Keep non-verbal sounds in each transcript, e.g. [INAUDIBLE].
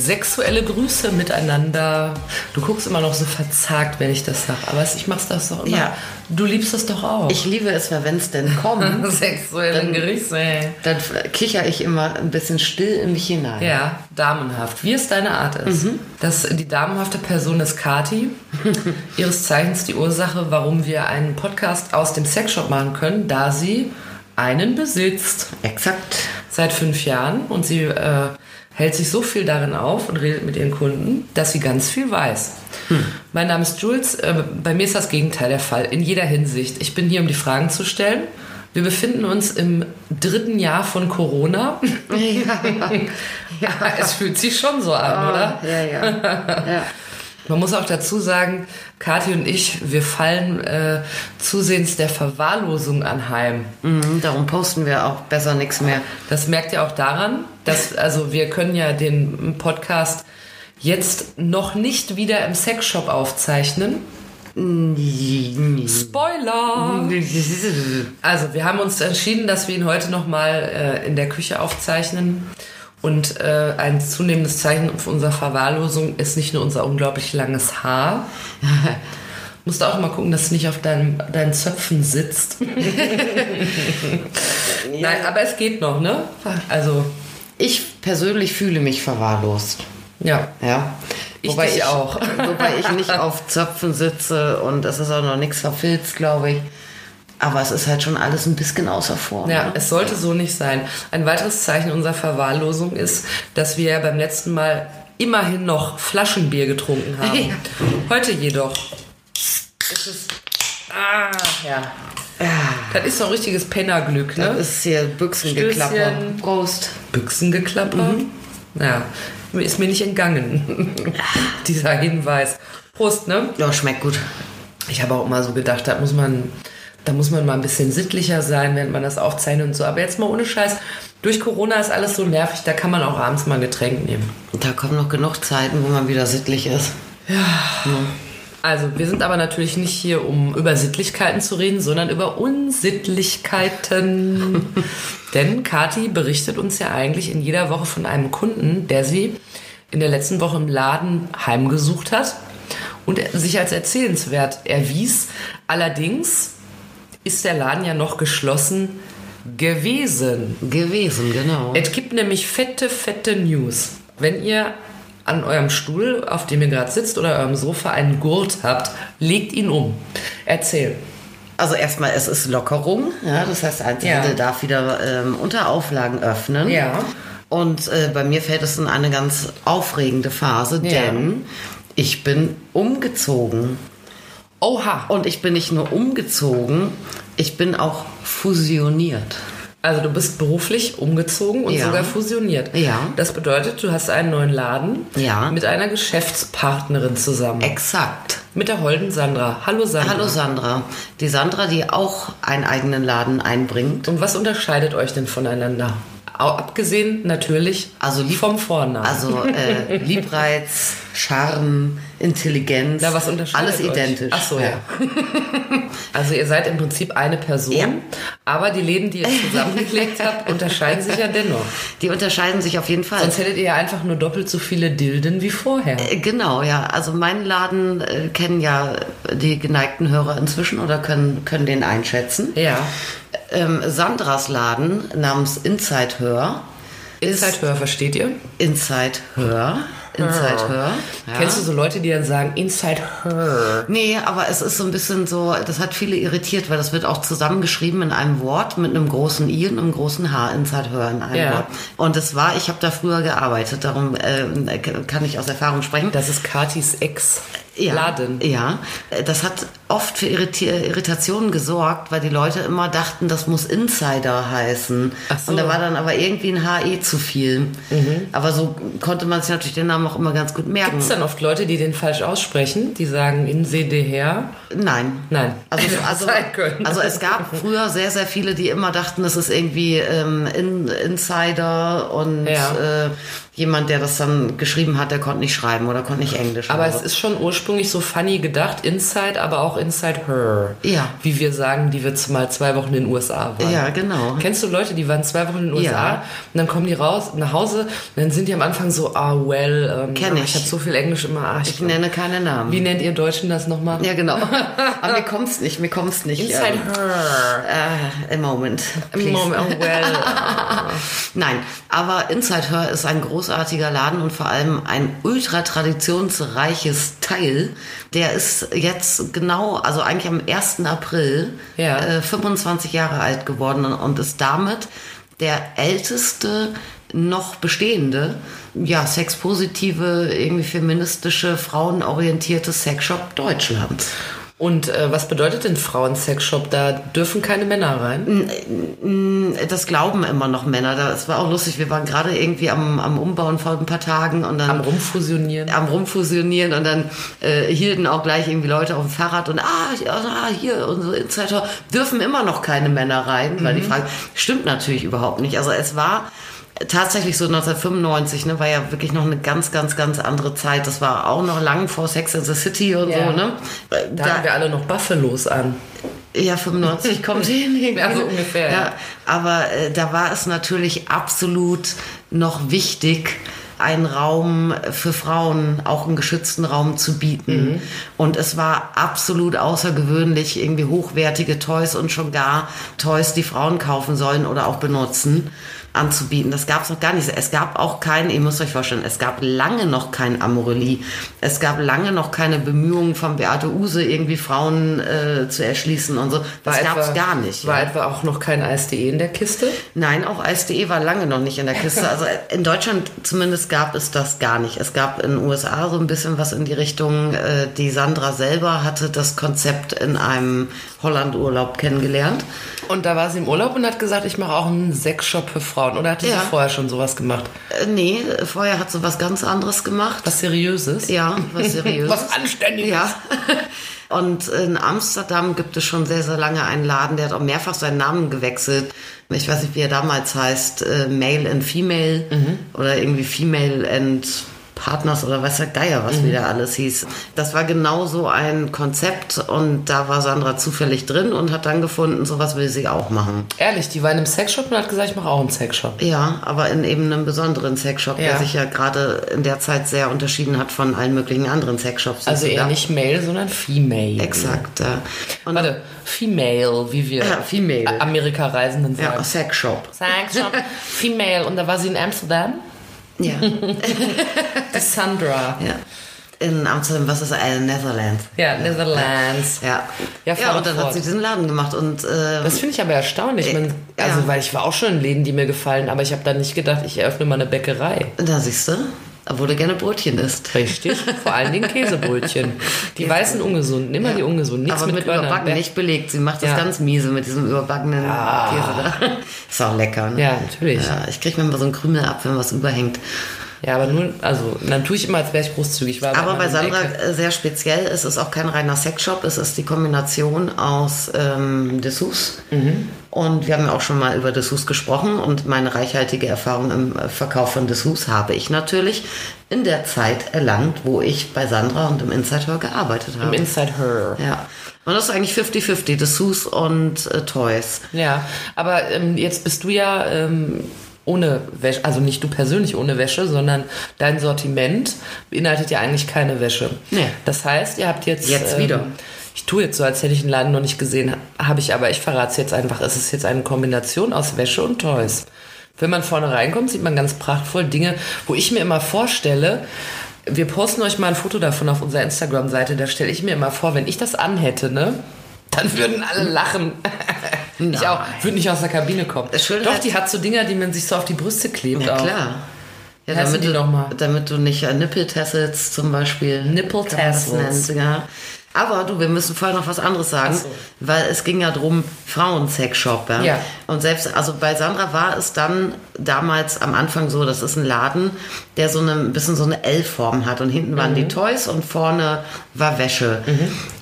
Sexuelle Grüße miteinander. Du guckst immer noch so verzagt, wenn ich das sage. Aber ich mach's das doch immer. Ja. Du liebst das doch auch. Ich liebe es, wenn es denn kommt. [LAUGHS] Sexuelle Grüße. Dann kicher ich immer ein bisschen still in mich hinein. Ja, damenhaft. Wie es deine Art ist. Das, die damenhafte Person ist Kati. [LAUGHS] ihres Zeichens die Ursache, warum wir einen Podcast aus dem Sexshop machen können, da sie einen besitzt. Exakt. Seit fünf Jahren. Und sie äh, hält sich so viel darin auf und redet mit ihren Kunden, dass sie ganz viel weiß. Mein Name ist Jules. Äh, bei mir ist das Gegenteil der Fall. In jeder Hinsicht. Ich bin hier, um die Fragen zu stellen. Wir befinden uns im dritten Jahr von Corona. [LAUGHS] Ja, [LAUGHS] es fühlt sich schon so an, oder? Ah, Ja, ja. ja. [LAUGHS] Man muss auch dazu sagen, Kathi und ich, wir fallen äh, zusehends der Verwahrlosung anheim. Mhm, darum posten wir auch besser nichts mehr. Das merkt ihr auch daran, dass, also wir können ja den Podcast jetzt noch nicht wieder im Sexshop aufzeichnen. Spoiler! Also, wir haben uns entschieden, dass wir ihn heute nochmal äh, in der Küche aufzeichnen. Und äh, ein zunehmendes Zeichen für unsere Verwahrlosung ist nicht nur unser unglaublich langes Haar. [LAUGHS] Musst auch mal gucken, dass es nicht auf deinem, deinen Zöpfen sitzt. [LAUGHS] Nein, aber es geht noch, ne? Also, Ich persönlich fühle mich verwahrlost. ja. Ja. Ich dich auch. [LAUGHS] wobei ich nicht auf Zöpfen sitze und es ist auch noch nichts verfilzt, glaube ich. Aber es ist halt schon alles ein bisschen außer Form. Ja, ne? es sollte so nicht sein. Ein weiteres Zeichen unserer Verwahrlosung ist, dass wir ja beim letzten Mal immerhin noch Flaschenbier getrunken haben. Ja. Heute jedoch ist es. Ah, ja. Das ist so ein richtiges Pennerglück, ne? Das ist hier Büchsengeklapper. Stößchen. Prost. Büchsengeklapper. Ja, ist mir nicht entgangen, [LAUGHS] dieser Hinweis. Prost, ne? Ja, schmeckt gut. Ich habe auch immer so gedacht, da muss man, da muss man mal ein bisschen sittlicher sein, während man das aufzeichnet und so. Aber jetzt mal ohne Scheiß. Durch Corona ist alles so nervig, da kann man auch abends mal ein Getränk nehmen. Da kommen noch genug Zeiten, wo man wieder sittlich ist. Also, wir sind aber natürlich nicht hier, um über Sittlichkeiten zu reden, sondern über Unsittlichkeiten. [LAUGHS] Denn Kati berichtet uns ja eigentlich in jeder Woche von einem Kunden, der sie in der letzten Woche im Laden heimgesucht hat und sich als erzählenswert erwies. Allerdings ist der Laden ja noch geschlossen gewesen. Gewesen, genau. Es gibt nämlich fette, fette News. Wenn ihr an eurem Stuhl, auf dem ihr gerade sitzt, oder eurem Sofa einen Gurt habt, legt ihn um. Erzähl. Also erstmal, es ist Lockerung. Ja, das heißt, Einzelhandel Ja. darf wieder ähm, unter Auflagen öffnen. Ja. Und äh, bei mir fällt es in eine ganz aufregende Phase, Ja. denn ich bin umgezogen. Oha. Und ich bin nicht nur umgezogen, ich bin auch fusioniert. Also du bist beruflich umgezogen und Ja. sogar fusioniert. Ja. Das bedeutet, du hast einen neuen Laden Ja. mit einer Geschäftspartnerin zusammen. Exakt. mit der holden Sandra. Hallo Sandra. Hallo Sandra. Die Sandra, die auch einen eigenen Laden einbringt. Und was unterscheidet euch denn voneinander? Abgesehen natürlich Also lieb- vom Vornamen. Also äh, [LAUGHS] Liebreiz, Charme, Intelligenz. Na, was Alles euch? identisch. Ach so, ja. [LAUGHS] Also ihr seid im Prinzip eine Person, Ja. aber die Läden, die ihr zusammengelegt habt, [LAUGHS] unterscheiden sich ja dennoch. Die unterscheiden sich auf jeden Fall. Sonst hättet ihr ja einfach nur doppelt so viele Dilden wie vorher. Äh, Genau, ja. Also meinen Laden äh, kennen ja die geneigten Hörer inzwischen oder können, können den einschätzen. Ja. Ähm, Sandras Laden namens Inside Hör Inside Hör, versteht ihr? Inside Hör. Inside Hör. Ja. Kennst du so Leute, die dann sagen Inside Her? Nee, aber es ist so ein bisschen so, das hat viele irritiert, weil das wird auch zusammengeschrieben in einem Wort mit einem großen I und einem großen H, Inside Hör in einem Ja. Wort. Und es war, ich habe da früher gearbeitet, darum äh, kann ich aus Erfahrung sprechen. Das ist Katis Ex. Ja, Laden. Ja, das hat oft für Irritationen gesorgt, weil die Leute immer dachten, das muss Insider heißen. Ach so. Und da war dann aber irgendwie ein HE zu viel. Aber so konnte man sich natürlich den Namen auch immer ganz gut merken. Gibt es dann oft Leute, die den falsch aussprechen? Die sagen in her? Nein. Nein. Also, [LAUGHS] also, also es gab früher sehr, sehr viele, die immer dachten, das ist irgendwie ähm, in, Insider und Ja. äh, jemand, der das dann geschrieben hat, der konnte nicht schreiben oder konnte nicht Englisch. Aber oder es ist schon ursprünglich so funny gedacht, Inside, aber auch Inside Her. Ja. Wie wir sagen, die wir mal zwei Wochen in den USA waren. Ja, genau. Kennst du Leute, die waren zwei Wochen in den USA Ja. und dann kommen die raus nach Hause und dann sind die am Anfang so, ah, well, ähm, Kenn ich. ich habe so viel Englisch immer, ah, ich, Ich nenne keine Namen. Wie nennt ihr Deutschen das nochmal? Ja, genau. [LAUGHS] Aber mir kommt's nicht, mir kommt's nicht. Inside ähm, Her. äh, a moment. Im. Moment, oh, well. [LAUGHS] Nein, aber Inside Her ist ein großartiger Laden und vor allem ein ultra traditionsreiches Teil. Der ist jetzt genau, also eigentlich am 1. April Ja. äh, 25 Jahre alt geworden und ist damit der älteste noch bestehende, ja, sexpositive, irgendwie feministische, frauenorientierte Sexshop Deutschlands. Und äh, was bedeutet denn Frauen-Sexshop? Da dürfen keine Männer rein? Das glauben immer noch Männer. Das war auch lustig. Wir waren gerade irgendwie am, am Umbauen vor ein paar Tagen und dann Am Rumfusionieren? am rumfusionieren und dann äh, hielten auch gleich irgendwie Leute auf dem Fahrrad und ah, ah hier unsere Insider dürfen immer noch keine Männer rein, weil die fragen, stimmt natürlich überhaupt nicht. Also es war tatsächlich so 1995, ne, war ja wirklich noch eine ganz, ganz, ganz andere Zeit. Das war auch noch lang vor Sex in the City und Ja. so, ne? Da, haben wir alle noch Buffalos an. Ja, 95 [LAUGHS] kommt hin. irgendwie. Ja, so ungefähr. Ja, aber äh, da war es natürlich absolut noch wichtig, einen Raum für Frauen, auch einen geschützten Raum zu bieten. Mhm. Und es war absolut außergewöhnlich, irgendwie hochwertige Toys und schon gar Toys, die Frauen kaufen sollen oder auch benutzen anzubieten. Das gab es noch gar nicht. Es gab auch kein, ihr müsst euch vorstellen, es gab lange noch kein Amorelie. Es gab lange noch keine Bemühungen von Beate Use, irgendwie Frauen äh, zu erschließen und so. Das gab es gar nicht. War ja. etwa auch noch kein Eis.de in der Kiste? Nein, auch Eis.de war lange noch nicht in der Kiste. [LAUGHS] Also in Deutschland zumindest gab es das gar nicht. Es gab in den USA so ein bisschen was in die Richtung. Äh, Die Sandra selber hatte das Konzept in einem Holland-Urlaub kennengelernt. Und da war sie im Urlaub und hat gesagt, ich mache auch einen Sexshop für Frauen. Oder hatte Ja. sie vorher schon sowas gemacht? Äh, Nee, vorher hat sie was ganz anderes gemacht. Was Seriöses? Ja, was [LAUGHS] seriöses. Was Anständiges. Ja. [LAUGHS] Und in Amsterdam gibt es schon sehr, sehr lange einen Laden, der hat auch mehrfach seinen Namen gewechselt. Ich weiß nicht, wie er damals heißt, äh, Male and Female oder irgendwie Female and Partners oder weiß der Geier, was wieder alles hieß. Das war genau so ein Konzept und da war Sandra zufällig drin und hat dann gefunden, sowas will sie auch machen. Ehrlich, die war in einem Sexshop und hat gesagt, ich mache auch einen Sexshop. Ja, aber in eben einem besonderen Sexshop, Ja. der sich ja gerade in der Zeit sehr unterschieden hat von allen möglichen anderen Sexshops. Also eher nicht Male, sondern Female. Exakt, ja. Und Warte, Female, wie wir Ja, Female. Amerika-Reisenden Ja, sagen. Sexshop. Sexshop, [LAUGHS] Female. Und da war sie in Amsterdam. Ja. [LAUGHS] Die Sandra. ja. In Amsterdam, was ist äh, Netherlands? Ja, Netherlands. Ja. Ja, Ja, und dann fort. hat sie diesen Laden gemacht und äh, Das finde ich aber erstaunlich. Man, Ja. also, weil ich war auch schon in Läden, die mir gefallen, aber ich habe dann nicht gedacht, ich eröffne mal eine Bäckerei. da siehst du, obwohl du gerne Brötchen isst. Richtig. Vor allen Dingen Käsebrötchen. Die weißen ungesunden, immer die ungesunden. Nichts Aber mit, mit überbacken, nicht belegt. Sie macht das Ja. ganz miese mit diesem überbackenen Käse da. [LAUGHS] Ist auch lecker, ne? Ja, natürlich. Ja, ich krieg mir mal so einen Krümel ab, wenn was überhängt. Ja, aber nur, also, dann tue ich immer, als wäre ich großzügig. War Aber bei Sandra Ecke. äh, sehr speziell. Es ist auch kein reiner Sexshop. Es ist die Kombination aus ähm, Dessous. Und wir haben ja auch schon mal über Dessous gesprochen. Und meine reichhaltige Erfahrung im äh, Verkauf von Dessous habe ich natürlich in der Zeit erlangt, wo ich bei Sandra und im Inside Her gearbeitet Im habe. Inside Her. ja. Und das ist eigentlich 50-50, Dessous und äh, Toys. Ja, aber ähm, jetzt bist du ja ähm, ohne Wäsche, also nicht du persönlich ohne Wäsche, sondern dein Sortiment beinhaltet ja eigentlich keine Wäsche. Nee. Das heißt, ihr habt jetzt. Jetzt wieder. Ich tue jetzt so, als hätte ich den Laden noch nicht gesehen, habe ich aber, ich verrate es jetzt einfach. Es ist jetzt eine Kombination aus Wäsche und Toys. Wenn man vorne reinkommt, sieht man ganz prachtvoll Dinge, wo ich mir immer vorstelle, wir posten euch mal ein Foto davon auf unserer Instagram-Seite, da stelle ich mir immer vor, wenn ich das anhätte, ne? Dann würden alle lachen. [LAUGHS] ich auch, würde nicht aus der Kabine kommen. Doch, die hat so Dinger, die man sich so auf die Brüste klebt. Ja, auch. klar. Ja, Heißen damit du, noch mal? damit du nicht äh, Nippeltassels zum Beispiel. Nipple Tassels. Ja. Aber du, wir müssen vorher noch was anderes sagen, so. weil es ging ja drum Frauensexshop. Ja? Ja. Und selbst, also bei Sandra war es dann damals am Anfang so, das ist ein Laden, der so eine, ein bisschen so eine L-Form hat und hinten Mhm. waren die Toys und vorne war Wäsche.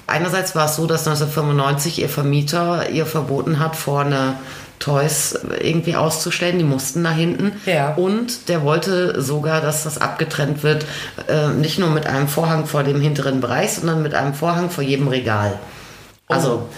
Einerseits war es so, dass 1995 ihr Vermieter ihr verboten hat, vorne Toys irgendwie auszustellen. Die mussten nach hinten. Ja. Und der wollte sogar, dass das abgetrennt wird, äh, nicht nur mit einem Vorhang vor dem hinteren Bereich, sondern mit einem Vorhang vor jedem Regal. Also,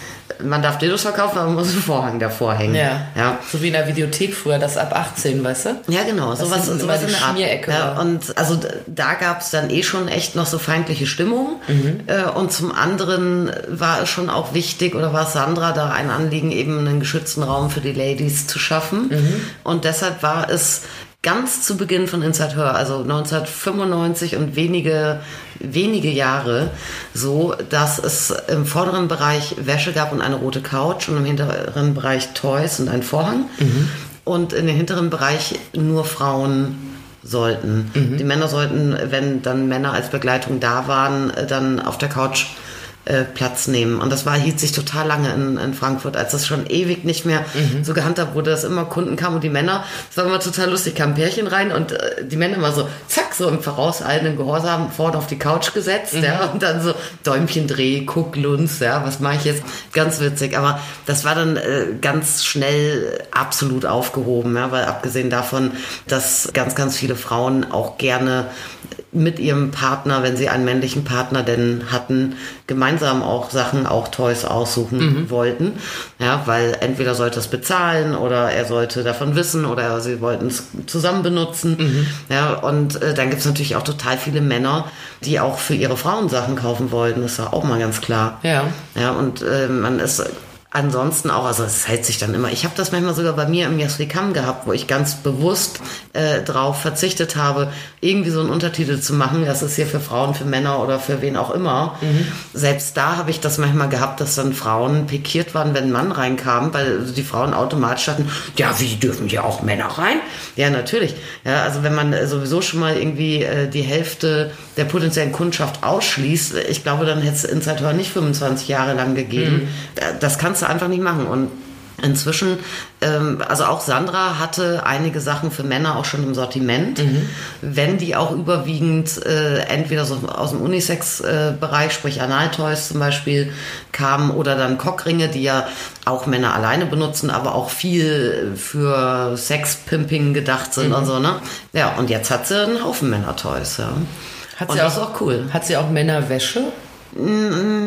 man darf Dildos verkaufen, aber man muss einen Vorhang davor hängen. Ja. ja. So wie in der Videothek früher, das ab 18, weißt du? Ja, genau, sowas, hinten sowas immer in der. Schmierecke Ja, war. und also da gab es dann eh schon echt noch so feindliche Stimmung. Mhm. Äh, und zum anderen war es schon auch wichtig, oder war Sandra da ein Anliegen, eben einen geschützten Raum für die Ladies zu schaffen. Mhm. Und deshalb war es ganz zu Beginn von Inside Her, also 1995 und wenige, wenige Jahre so, dass es im vorderen Bereich Wäsche gab und eine rote Couch und im hinteren Bereich Toys und ein Vorhang. Und in den hinteren Bereich nur Frauen sollten. Die Männer sollten, wenn dann Männer als Begleitung da waren, dann auf der Couch äh, Platz nehmen. Und das war, hielt sich total lange in, in Frankfurt, als das schon ewig nicht mehr so gehandhabt wurde, dass immer Kunden kamen und die Männer, das war immer total lustig, kamen Pärchen rein und äh, die Männer immer so, zack, so im vorauseilenden Gehorsam vorne auf die Couch gesetzt, ja, und dann so Däumchen dreh, guck, Lunz, ja, was mache ich jetzt? Ganz witzig. Aber das war dann äh, ganz schnell absolut aufgehoben, ja, weil abgesehen davon, dass ganz, ganz viele Frauen auch gerne mit ihrem Partner, wenn sie einen männlichen Partner denn hatten, gemeinsam auch Sachen, auch Toys aussuchen wollten. Ja, weil entweder sollte es bezahlen oder er sollte davon wissen oder sie wollten es zusammen benutzen. Ja, und äh, dann gibt es natürlich auch total viele Männer, die auch für ihre Frauen Sachen kaufen wollten. Das war auch mal ganz klar. Ja. Ja, und äh, man ist ansonsten auch, also es hält sich dann immer. Ich habe das manchmal sogar bei mir im Jaswikam gehabt, wo ich ganz bewusst äh, drauf verzichtet habe, irgendwie so einen Untertitel zu machen. Das ist hier für Frauen, für Männer oder für wen auch immer. Selbst da habe ich das manchmal gehabt, dass dann Frauen pikiert waren, wenn ein Mann reinkam, weil die Frauen automatisch hatten, ja, wie dürfen hier auch Männer rein? Ja, natürlich. Ja, also wenn man äh, sowieso schon mal irgendwie äh, die Hälfte der potenziellen Kundschaft ausschließt, ich glaube, dann hätte es Inside Her nicht 25 Jahre lang gegeben. Äh, Das kannst du einfach nicht machen. Und inzwischen, ähm, also auch Sandra hatte einige Sachen für Männer auch schon im Sortiment, wenn die auch überwiegend äh, entweder so aus dem Unisex-Bereich, sprich Analtoys zum Beispiel, kamen oder dann Cockringe, die ja auch Männer alleine benutzen, aber auch viel für Sexpimping gedacht sind und so, ne? Ja, und jetzt hat sie einen Haufen Männer-Toys, ja. Hat und sie das auch, ist auch cool. Hat sie auch Männerwäsche?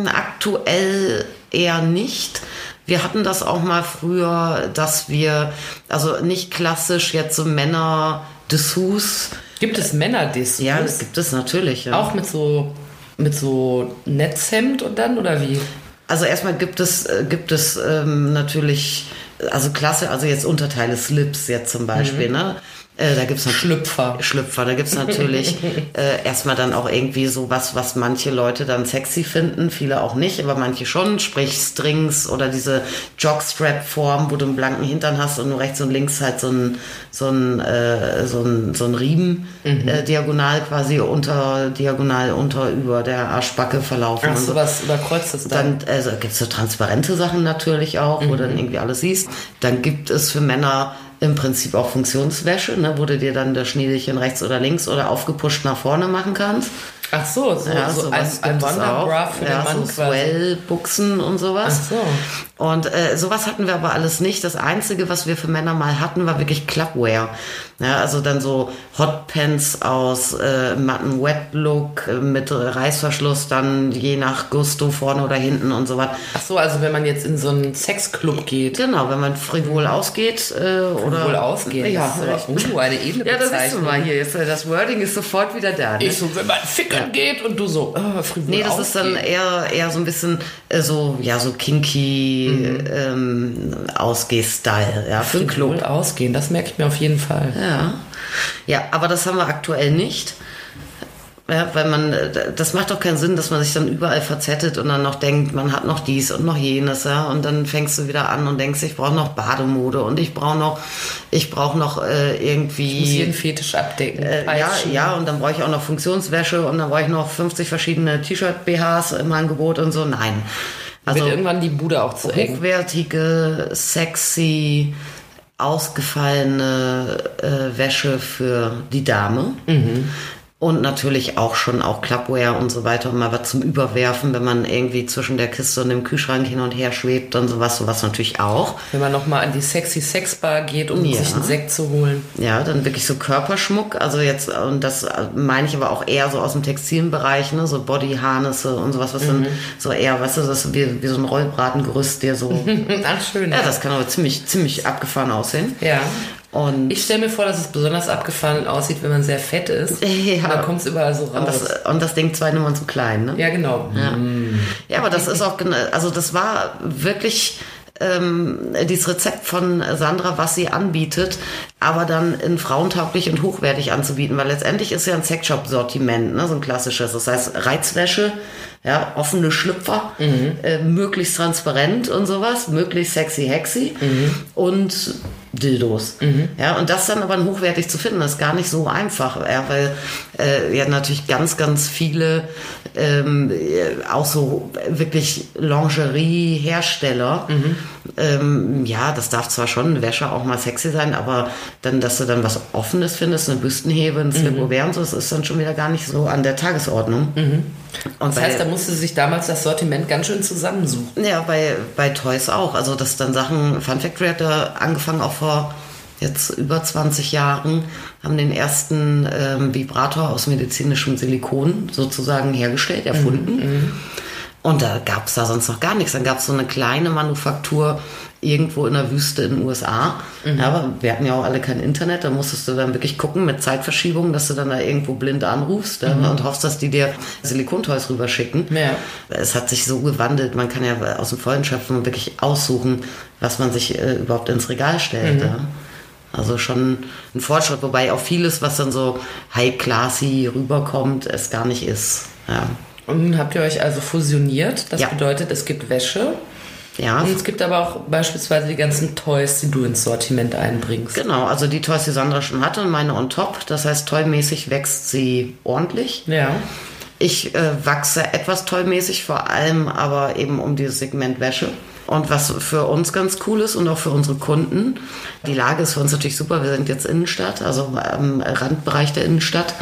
Aktuell eher nicht. Wir hatten das auch mal früher, dass wir, also nicht klassisch jetzt so Männer Dessous. Gibt es Männerdiscos? Ja, das gibt es natürlich. Ja. Auch mit so, mit so Netzhemd und dann, oder wie? Also erstmal gibt es, äh, gibt es ähm, natürlich, also klasse, also jetzt Unterteile Slips jetzt zum Beispiel, ne? Äh, da gibt's Schlüpfer. Schlüpfer. Da gibt's natürlich [LAUGHS] äh, erstmal dann auch irgendwie so was, was manche Leute dann sexy finden, viele auch nicht, aber manche schon, sprich Strings oder diese Jockstrap-Form, wo du einen blanken Hintern hast und nur rechts und links halt so ein, so ein, äh, so ein, so ein Riemen äh, diagonal quasi unter, diagonal unter über der Arschbacke verlaufen. Ach, und so. sowas überkreuzt es dann. Dann also gibt's so transparente Sachen natürlich auch, wo du dann irgendwie alles siehst. Dann gibt es für Männer im Prinzip auch Funktionswäsche, ne, wo du dir dann das Schniedelchen rechts oder links oder aufgepusht nach vorne machen kannst. Ach so, so, Ja, so ein, sowas ein auch. für ja, den Mann so. Swell-Buchsen und sowas. Ach so. Und äh, sowas hatten wir aber alles nicht. Das Einzige, was wir für Männer mal hatten, war wirklich Clubwear. Ja, also dann so Hotpants aus äh, matten Wet-Look äh, mit Reißverschluss, dann je nach Gusto vorne oder hinten und so was. Ach so, also wenn man jetzt in so einen Sexclub geht, Genau, wenn man frivol ausgeht äh, oder wohl ausgehen. Ja, das ist aber, uh, eine edle ja, das ist mal hier. Jetzt, das Wording ist sofort wieder da. Ne? Ich so, wenn man fickern geht und du so, äh, frivol Nee, das ist dann eher, eher so ein bisschen äh, so, ja, so kinky ähm, Ausgeh-Style, ja, für den Club. ausgehen, das merke ich mir auf jeden Fall. Ja. ja, aber das haben wir aktuell nicht. Ja, weil man, das macht doch keinen Sinn, dass man sich dann überall verzettet und dann noch denkt, man hat noch dies und noch jenes, ja. Und dann fängst du wieder an und denkst, ich brauche noch Bademode und ich brauche noch, ich brauche noch äh, irgendwie. Ich muss jeden Fetisch abdecken. Äh, ja, ja, und dann brauche ich auch noch Funktionswäsche und dann brauche ich noch 50 verschiedene T-Shirt-BHs im Angebot und so. Nein. Also Wird irgendwann die Bude auch zu eng. Hochwertige, sexy, ausgefallene äh, Wäsche für die Dame. Mhm. Und natürlich auch schon auch Clubwear und so weiter, um mal was zum Überwerfen, wenn man irgendwie zwischen der Kiste und dem Kühlschrank hin und her schwebt und sowas, sowas natürlich auch. Wenn man nochmal an die sexy Sexbar geht, um ja. sich einen Sekt zu holen. Ja, dann wirklich so Körperschmuck. Also jetzt, und das meine ich aber auch eher so aus dem Textilbereich, ne, so Bodyharnisse und sowas, was mhm. dann so eher, weißt du, das ist wie, wie so ein Rollbratengerüst, der so. [LAUGHS] Ach, schön. Ja, das kann aber ziemlich, ziemlich abgefahren aussehen. Ja. Und ich stelle mir vor, dass es besonders abgefahren aussieht, wenn man sehr fett ist. [LAUGHS] Ja. Und dann kommt es überall so raus. Und das, und das Ding zwei Nummern zu klein, ne? Ja, genau. Ja, mm. ja aber das ist auch, also das war wirklich ähm, dieses Rezept von Sandra, was sie anbietet, aber dann in frauentauglich und hochwertig anzubieten, weil letztendlich ist ja ein Sexshop-Sortiment, ne, so ein klassisches. Das heißt Reizwäsche, ja, offene Schlüpfer, mhm. äh, möglichst transparent und sowas, möglichst sexy hexy mhm. und Dildos. Mhm. Ja, und das dann aber hochwertig zu finden, ist gar nicht so einfach, ja, weil äh, ja natürlich ganz, ganz viele ähm, auch so wirklich Lingerie-Hersteller, mhm. Ähm, ja, das darf zwar schon Wäsche auch mal sexy sein, aber dann, dass du dann was Offenes findest, eine Büstenhebe, ein Slip mhm. und so, das ist dann schon wieder gar nicht so an der Tagesordnung. Mhm. Und das heißt, da musste sich damals das Sortiment ganz schön zusammensuchen. Ja, bei, bei Toys auch. Also, dass dann Sachen, Fun Factory hat da angefangen auch vor jetzt über 20 Jahren, haben den ersten ähm, Vibrator aus medizinischem Silikon sozusagen hergestellt, erfunden. Mhm, mhm. Und da gab es da sonst noch gar nichts. Dann gab es so eine kleine Manufaktur irgendwo in der Wüste in den USA. Mhm. Ja, aber wir hatten ja auch alle kein Internet, da musstest du dann wirklich gucken mit Zeitverschiebung, dass du dann da irgendwo blind anrufst mhm. und hoffst, dass die dir Silikontoys rüberschicken. Ja. Es hat sich so gewandelt, man kann ja aus dem Vollen schöpfen wirklich aussuchen, was man sich äh, überhaupt ins Regal stellt. Mhm. Ja. Also schon ein Fortschritt, wobei auch vieles, was dann so high-classy rüberkommt, es gar nicht ist. Ja. Und nun habt ihr euch also fusioniert. Das ja. bedeutet, es gibt Wäsche. Ja. Und es gibt aber auch beispielsweise die ganzen Toys, die du ins Sortiment einbringst. Genau, also die Toys, die Sandra schon hatte und meine on top. Das heißt, toymäßig wächst sie ordentlich. Ja. Ich äh, wachse etwas tollmäßig, vor allem aber eben um dieses Segment Wäsche. Und was für uns ganz cool ist und auch für unsere Kunden, die Lage ist für uns natürlich super. Wir sind jetzt Innenstadt, also im Randbereich der Innenstadt.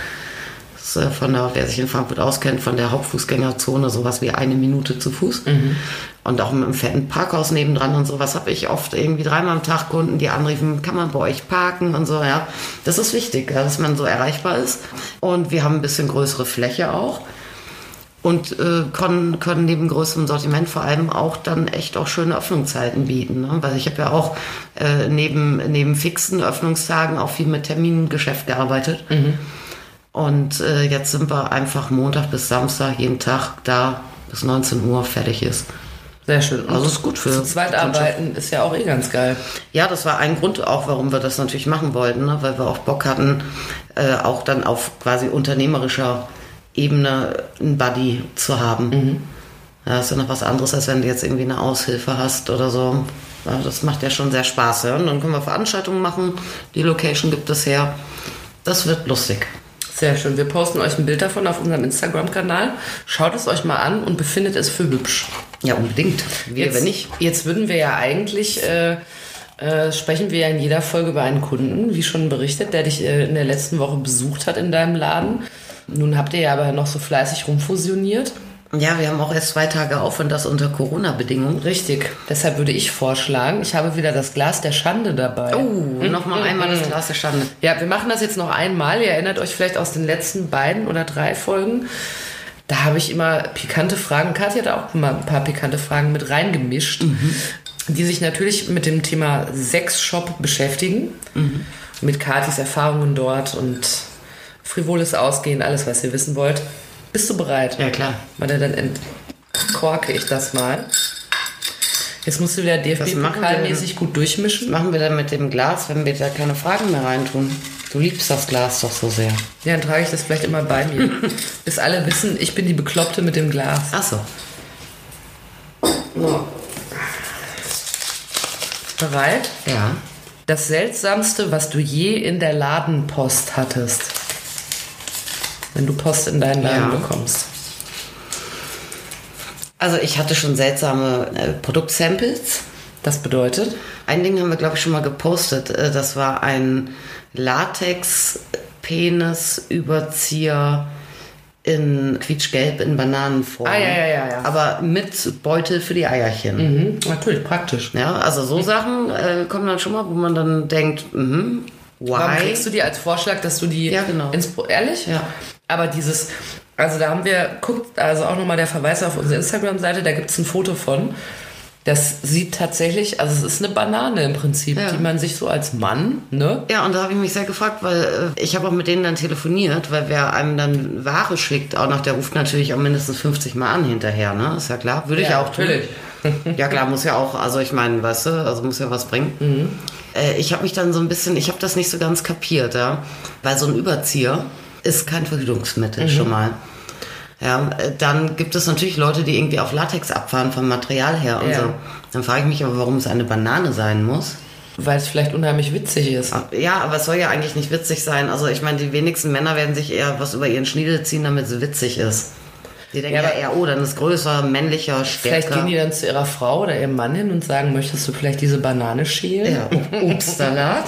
Äh, von der, wer sich in Frankfurt auskennt, von der Hauptfußgängerzone sowas wie eine Minute zu Fuß. Mhm. Und auch mit einem fetten Parkhaus nebendran und sowas habe ich oft irgendwie dreimal am Tag Kunden, die anriefen, kann man bei euch parken und so, ja. Das ist wichtig, dass man so erreichbar ist. Und wir haben ein bisschen größere Fläche auch und äh, können, können neben größerem Sortiment vor allem auch dann echt auch schöne Öffnungszeiten bieten. Ne? Weil ich habe ja auch äh, neben, neben fixen Öffnungstagen auch viel mit Termingeschäft gearbeitet. Mhm. Und äh, jetzt sind wir einfach Montag bis Samstag jeden Tag da, bis 19 Uhr fertig ist. Sehr schön. Also ist gut für. Zu zweit arbeiten ist ja auch eh ganz geil. Ja, das war ein Grund auch, warum wir das natürlich machen wollten, ne? weil wir auch Bock hatten, äh, auch dann auf quasi unternehmerischer Ebene einen Buddy zu haben. Mhm. Ja, ist ja noch was anderes, als wenn du jetzt irgendwie eine Aushilfe hast oder so. Ja, das macht ja schon sehr Spaß. Ja? Und dann können wir Veranstaltungen machen. Die Location gibt es her. Das wird lustig. Sehr schön. Wir posten euch ein Bild davon auf unserem Instagram-Kanal. Schaut es euch mal an und befindet es für hübsch. Ja, unbedingt. Wir, jetzt, wenn nicht. Jetzt würden wir ja eigentlich. Äh, äh, sprechen wir ja in jeder Folge über einen Kunden, wie schon berichtet, der dich äh, in der letzten Woche besucht hat in deinem Laden. Nun habt ihr ja aber noch so fleißig rumfusioniert. Ja, wir haben auch erst zwei Tage auf und das unter Corona-Bedingungen. Richtig. Deshalb würde ich vorschlagen, ich habe wieder das Glas der Schande dabei. Oh, nochmal einmal das Glas der Schande. Ja, wir machen das jetzt noch einmal. Ihr erinnert euch vielleicht aus den letzten beiden oder drei Folgen. Da habe ich immer pikante Fragen. Katja hat auch immer ein paar pikante Fragen mit reingemischt, mhm. die sich natürlich mit dem Thema Sexshop beschäftigen. Mhm. Mit Katis Erfahrungen dort und frivoles Ausgehen, alles, was ihr wissen wollt. Bist du bereit? Ja, klar. Warte, dann entkorke ich das mal. Jetzt musst du wieder DFB-pokalmäßig gut durchmischen. Was machen wir dann mit dem Glas, wenn wir da keine Fragen mehr reintun? Du liebst das Glas doch so sehr. Ja, dann trage ich das vielleicht immer bei mir. [LAUGHS] Bis alle wissen, ich bin die Bekloppte mit dem Glas. Ach so. Bereit? Ja. Das Seltsamste, was du je in der Ladenpost hattest. Wenn du Post in deinen Laden Ja. bekommst. Also ich hatte schon seltsame äh, Produktsamples. Das bedeutet? Ein Ding haben wir, glaube ich, schon mal gepostet. Äh, Das war ein Latex-Penis-Überzieher in quietschgelb in Bananenform. Ah, ja, ja, ja, ja. Aber mit Beutel für die Eierchen. Mhm, natürlich, praktisch. Ja, also so Sachen äh, kommen dann schon mal, wo man dann denkt, mhm, Warum why? kriegst du die als Vorschlag, dass du die Ja, genau. ins Ehrlich? Ja. Aber dieses, also da haben wir, guckt, also auch nochmal der Verweis auf unsere Instagram-Seite, da gibt es ein Foto von. Das sieht tatsächlich, also es ist eine Banane im Prinzip, Ja. die man sich so als Mann, ne? Ja, und da habe ich mich sehr gefragt, weil äh, ich habe auch mit denen dann telefoniert, weil wer einem dann Ware schickt, auch noch, der ruft natürlich auch mindestens 50 Mal an hinterher, ne? Ist ja klar. Würde ich Ja, auch tun. natürlich. [LAUGHS] Ja klar, muss ja auch, also ich meine, weißt du, also muss ja was bringen. Mhm. Äh, ich habe mich dann so ein bisschen, ich habe das nicht so ganz kapiert, ja. Weil so ein Überzieher ist kein Mhm. Verhütungsmittel schon mal. Ja, äh, dann gibt es natürlich Leute, die irgendwie auf Latex abfahren vom Material her und Ja. so. Dann frage ich mich aber, warum es eine Banane sein muss. Weil es vielleicht unheimlich witzig ist. Ja, aber es soll ja eigentlich nicht witzig sein. Also ich meine, die wenigsten Männer werden sich eher was über ihren Schniedel ziehen, damit es witzig ist. Die denken Ja, ja, aber- eher, oh, dann ist größer, männlicher, Vielleicht stärker. gehen die dann zu ihrer Frau oder ihrem Mann hin und sagen, möchtest du vielleicht diese Banane schälen? ja, Obstsalat.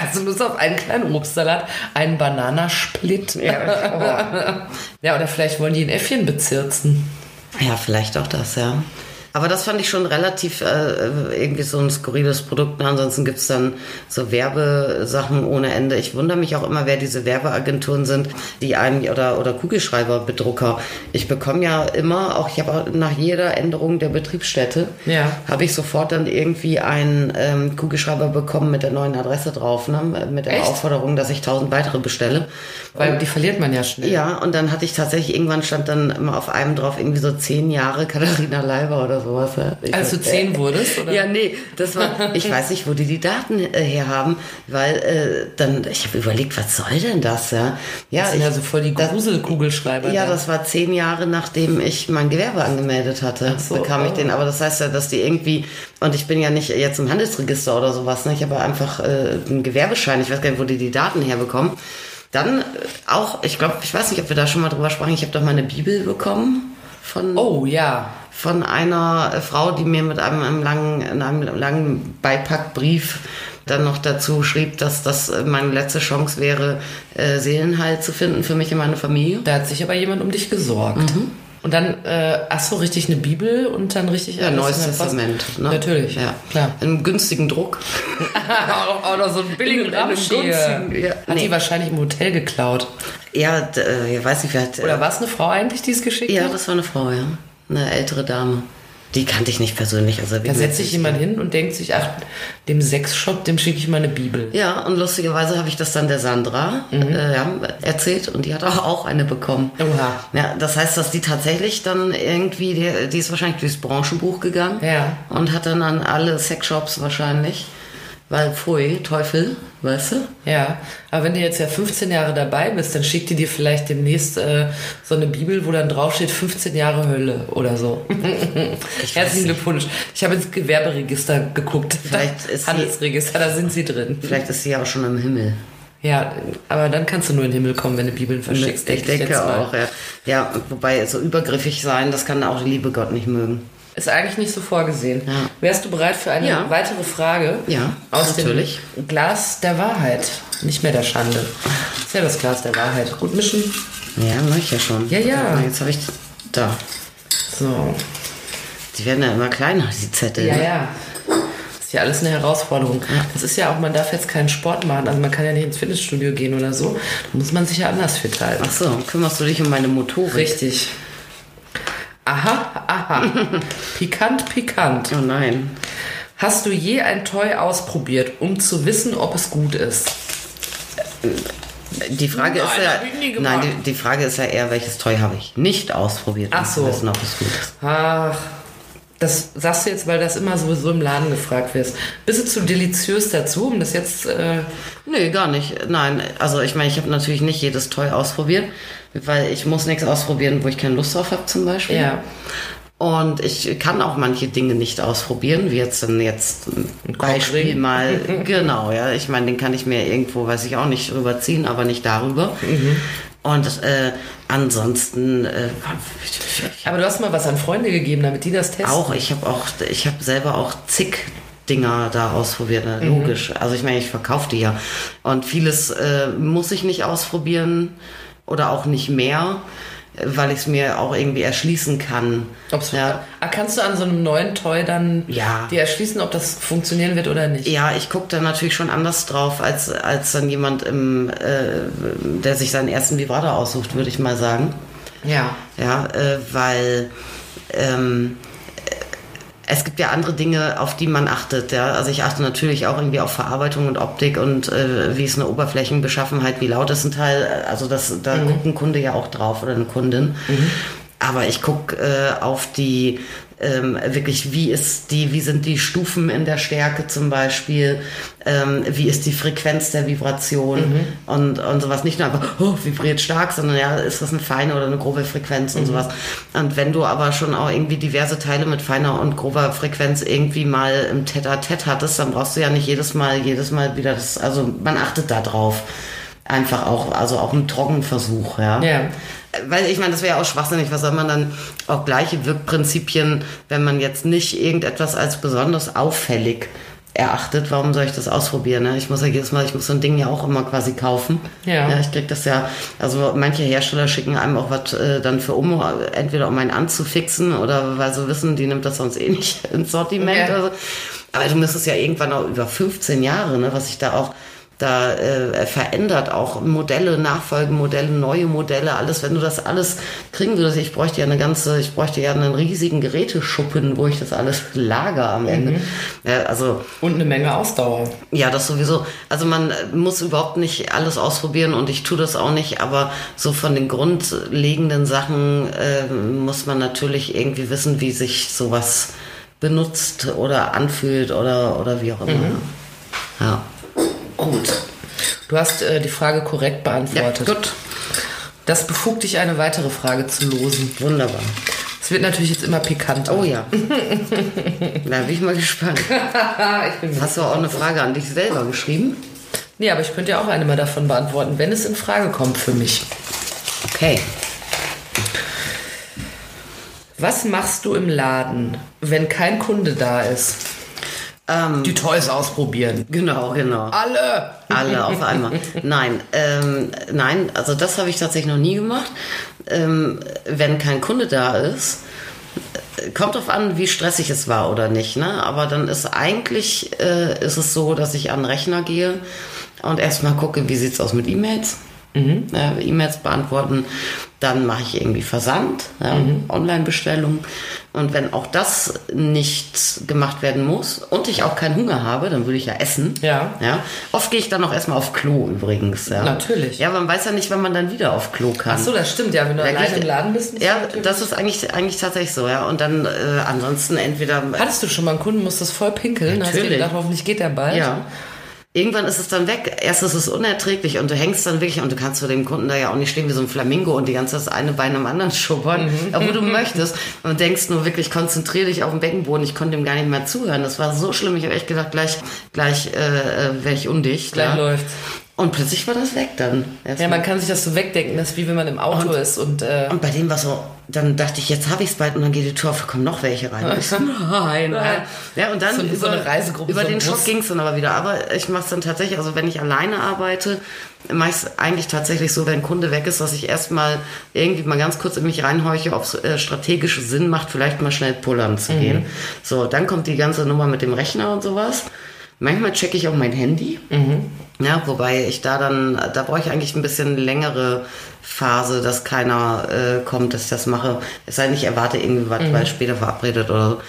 Also nur so auf einen kleinen Obstsalat, einen Bananasplit. Ja, [LAUGHS] Ja, oder vielleicht wollen die ein Äffchen bezirzen. Ja, vielleicht auch das, ja. Aber das fand ich schon relativ äh, irgendwie so ein skurriles Produkt. Ne? Ansonsten gibt's dann so Werbesachen ohne Ende. Ich wundere mich auch immer, wer diese Werbeagenturen sind, die einen oder, oder Kugelschreiberbedrucker. Ich bekomme ja immer, auch ich habe nach jeder Änderung der Betriebsstätte, Ja. habe ich sofort dann irgendwie einen ähm, Kugelschreiber bekommen mit der neuen Adresse drauf, ne? mit der Echt? Aufforderung, dass ich tausend weitere bestelle. Weil die verliert man ja schnell. Ja, und dann hatte ich tatsächlich, irgendwann stand dann immer auf einem drauf irgendwie so zehn Jahre Katharina Leiber oder sowas. Ich Als du weiß- zehn wurdest? Oder? Ja, nee, das war, [LAUGHS] ich weiß nicht, wo die die Daten äh, herhaben, weil äh, dann, ich habe überlegt, was soll denn das, ja? Ja, Das sind ich, ja so voll die Gruselkugelschreiber. ja, da. das war zehn Jahre, nachdem ich mein Gewerbe angemeldet hatte, so, bekam ich oh. den. Aber das heißt ja, dass die irgendwie, und ich bin ja nicht jetzt im Handelsregister oder sowas, ne? ich habe einfach äh, einen Gewerbeschein, ich weiß gar nicht, wo die die Daten herbekommen. Dann äh, auch, ich glaube, ich weiß nicht, ob wir da schon mal drüber sprachen, ich habe doch mal eine Bibel bekommen von Oh ja. Von einer äh, Frau, die mir mit einem, einem langen, in einem langen Beipackbrief dann noch dazu schrieb, dass das äh, meine letzte Chance wäre, äh, Seelenheil zu finden für mich und meine Familie. Da hat sich aber jemand um dich gesorgt. Mhm. Und dann, äh, ach so, richtig eine Bibel und dann richtig Ja, Neues. Testament. Ne? Natürlich, ja. klar. In einem günstigen Druck. [LAUGHS] auch, noch so einen billigen In einem Ramsch günstigen, hier. ja. Hat Nee. die wahrscheinlich im Hotel geklaut. Ja, äh, ich weiß nicht, wer hat. Oder war es eine Frau eigentlich, die es geschickt Ja, hat? das war eine Frau, ja. Eine ältere Dame. Die kannte ich nicht persönlich. Also Da setzt sich jemand hin und denkt sich, ach, dem Sexshop, dem schicke ich mal eine Bibel. Ja, und lustigerweise habe ich das dann der Sandra Mhm. äh, erzählt und die hat auch, auch eine bekommen. Oha. Ja, das heißt, dass die tatsächlich dann irgendwie, die, die ist wahrscheinlich durchs Branchenbuch gegangen Ja. und hat dann an alle Sexshops wahrscheinlich, weil pfui, Teufel, weißt du? Ja, aber wenn du jetzt ja 15 Jahre dabei bist, dann schickt die dir vielleicht demnächst äh, so eine Bibel, wo dann draufsteht 15 Jahre Hölle oder so. [LAUGHS] Herzlichen Glückwunsch. Ich habe ins Gewerberegister geguckt. Vielleicht ist sie- Handelsregister, da sind sie drin. Vielleicht ist sie aber schon im Himmel. Ja, aber dann kannst du nur in den Himmel kommen, wenn du Bibeln verschickst. ich denke jetzt mal. auch, ja. Ja, wobei so übergriffig sein, das kann auch der liebe Gott nicht mögen. Ist eigentlich nicht so vorgesehen. Ja. Wärst du bereit für eine Ja. weitere Frage? Ja, aus natürlich. dem Glas der Wahrheit. Nicht mehr der Schande. ist ja das Glas der Wahrheit. Gut mischen. Ja, mach ich ja schon. Ja, ja. Jetzt habe ich da. So. Die werden ja immer kleiner, die Zettel. Ja, ne? ja. Das ist ja alles eine Herausforderung. Das ist ja auch, man darf jetzt keinen Sport machen, also man kann ja nicht ins Fitnessstudio gehen oder so. Da muss man sich ja anders fit halten. Ach so, kümmerst du dich um meine Motorik? Richtig. Aha, aha. pikant, pikant. Oh nein. Hast du je ein Toy ausprobiert, um zu wissen, ob es gut ist? Die Frage Nein, ist ja, nein, die, die Frage ist ja eher, welches Toy habe ich nicht ausprobiert, um Ach so. zu wissen, ob es gut ist. Ach, Das sagst du jetzt, weil das immer sowieso im Laden gefragt wird. Bist du zu deliziös dazu, um das jetzt. Äh Nee, gar nicht. Nein, also ich meine, ich habe natürlich nicht jedes Toy ausprobiert, weil ich muss nichts ausprobieren, wo ich keine Lust drauf habe zum Beispiel. Ja. Und ich kann auch manche Dinge nicht ausprobieren, wie jetzt dann jetzt ein Beispiel mal. [LAUGHS] genau, ja. Ich meine, den kann ich mir irgendwo, weiß ich auch nicht, rüberziehen, aber nicht darüber. Und äh, ansonsten äh, Aber du hast mal was an Freunde gegeben, damit die das testen. auch, ich habe auch, ich habe selber auch zig Dinger da ausprobiert, ne? logisch. Also ich meine, ich verkaufe die ja. Und vieles äh, muss ich nicht ausprobieren oder auch nicht mehr, weil ich es mir auch irgendwie erschließen kann. Ja. Ah, Kannst du an so einem neuen Toy dann Ja. dir erschließen, ob das funktionieren wird oder nicht? Ja, ich gucke da natürlich schon anders drauf, als, als dann jemand, im, äh, der sich seinen ersten Vibrator aussucht, würde ich mal sagen. Ja. Ja, äh, weil ähm, äh, es gibt ja andere Dinge, auf die man achtet. Ja? Also ich achte natürlich auch irgendwie auf Verarbeitung und Optik und äh, wie ist eine Oberflächenbeschaffenheit, wie laut ist ein Teil. Also das, da guckt ein Kunde ja auch drauf oder eine Kundin. Aber ich gucke äh, auf die ähm, wirklich, wie ist die, wie sind die Stufen in der Stärke zum Beispiel, ähm, wie ist die Frequenz der Vibration und, und sowas. Nicht nur einfach, oh, vibriert stark, sondern ja, ist das eine feine oder eine grobe Frequenz und sowas. Und wenn du aber schon auch irgendwie diverse Teile mit feiner und grober Frequenz irgendwie mal im Tête-à-Tête hattest, dann brauchst du ja nicht jedes Mal, jedes Mal wieder das, also man achtet da drauf. Einfach auch, also auch ein Trockenversuch, ja. Ja. Weil ich meine, das wäre ja auch schwachsinnig. Was soll man dann auch gleiche Wirkprinzipien, wenn man jetzt nicht irgendetwas als besonders auffällig erachtet, warum soll ich das ausprobieren? Ne? Ich muss ja jedes Mal, ich muss so ein Ding ja auch immer quasi kaufen. Ja. ja ich krieg das ja, also manche Hersteller schicken einem auch was äh, dann für um, entweder um einen anzufixen oder weil sie wissen, die nimmt das sonst eh nicht [LAUGHS] ins Sortiment. Ja. Oder so. Aber du müsstest ja irgendwann auch über 15 Jahre, ne, was ich da auch da äh, verändert auch Modelle, Nachfolgemodelle, neue Modelle, alles, wenn du das alles kriegen würdest, ich bräuchte ja eine ganze, ich bräuchte ja einen riesigen Geräteschuppen, wo ich das alles lager am Ende. Ja, also Und eine Menge Ausdauer. ja, das sowieso. Also man muss überhaupt nicht alles ausprobieren und ich tue das auch nicht, aber so von den grundlegenden Sachen äh, muss man natürlich irgendwie wissen, wie sich sowas benutzt oder anfühlt oder, oder wie auch immer. Ja. Gut. Du hast äh, die Frage korrekt ja, beantwortet. gut. Das befugt dich, eine weitere Frage zu losen. Wunderbar. Es wird natürlich jetzt immer pikanter. Oh ja. [LAUGHS] da bin ich mal gespannt. [LAUGHS] ich bin Hast du auch eine Frage an dich selber geschrieben? Nee, aber ich könnte ja auch eine mal davon beantworten, wenn es in Frage kommt für mich. Okay. Was machst du im Laden, wenn kein Kunde da ist? Ähm, Die Toys ausprobieren. genau, genau. Alle! Alle auf einmal. Nein, ähm, nein, also das habe ich tatsächlich noch nie gemacht. Ähm, wenn kein Kunde da ist, äh, kommt drauf an, wie stressig es war oder nicht. Ne? Aber dann ist eigentlich äh, ist es so, dass ich an den Rechner gehe und erstmal gucke, wie sieht's aus mit E-Mails. Ja, E-Mails beantworten, dann mache ich irgendwie Versand, ja, Online-Bestellung. Und wenn auch das nicht gemacht werden muss und ich auch keinen Hunger habe, dann würde ich ja essen. Ja. Ja. Oft gehe ich dann auch erstmal auf Klo übrigens. Ja. Natürlich. Ja, man weiß ja nicht, wann man dann wieder auf Klo kann. Ach so, das stimmt ja, wenn du Da alleine geht- im Laden bist. Ja, das ist eigentlich, eigentlich tatsächlich so, ja. Und dann äh, ansonsten entweder. Hattest du schon mal einen Kunden, musstest voll pinkeln? Hast du Natürlich. gedacht, hoffentlich geht der bald? Ja. Irgendwann ist es dann weg. Erst ist es unerträglich und du hängst dann wirklich und du kannst vor dem Kunden da ja auch nicht stehen wie so ein Flamingo und die ganze Zeit das eine Bein am anderen schubbern, Mhm. obwohl du möchtest. Und denkst nur wirklich, konzentrier dich auf den Beckenboden. Ich konnte ihm gar nicht mehr zuhören. Das war so schlimm. Ich habe echt gedacht, gleich, gleich äh, äh, wäre ich undicht. Gleich ja. läuft's. Und plötzlich war das weg dann. Ja, man kann sich das so wegdenken, das ist wie wenn man im Auto ist und äh, Und bei dem war so, dann dachte ich, jetzt habe ich es bald und dann geht die Tür auf, kommen noch welche rein. Ich [LAUGHS] so, nein, nein. Ja, und dann So- so über, eine Reisegruppe, über so den Schock ging es dann aber wieder. Aber ich mache es dann tatsächlich, also wenn ich alleine arbeite, mache ich es eigentlich tatsächlich so, wenn ein Kunde weg ist, dass ich erstmal irgendwie mal ganz kurz in mich reinhorche, ob es äh, strategisch Sinn macht, vielleicht mal schnell pullern zu gehen. So, dann kommt die ganze Nummer mit dem Rechner und sowas. Manchmal checke ich auch mein Handy. Ja, wobei ich da dann, da brauche ich eigentlich ein bisschen längere Phase, dass keiner äh, kommt, dass ich das mache. Es sei denn, ich erwarte irgendwie was, weil später verabredet oder so.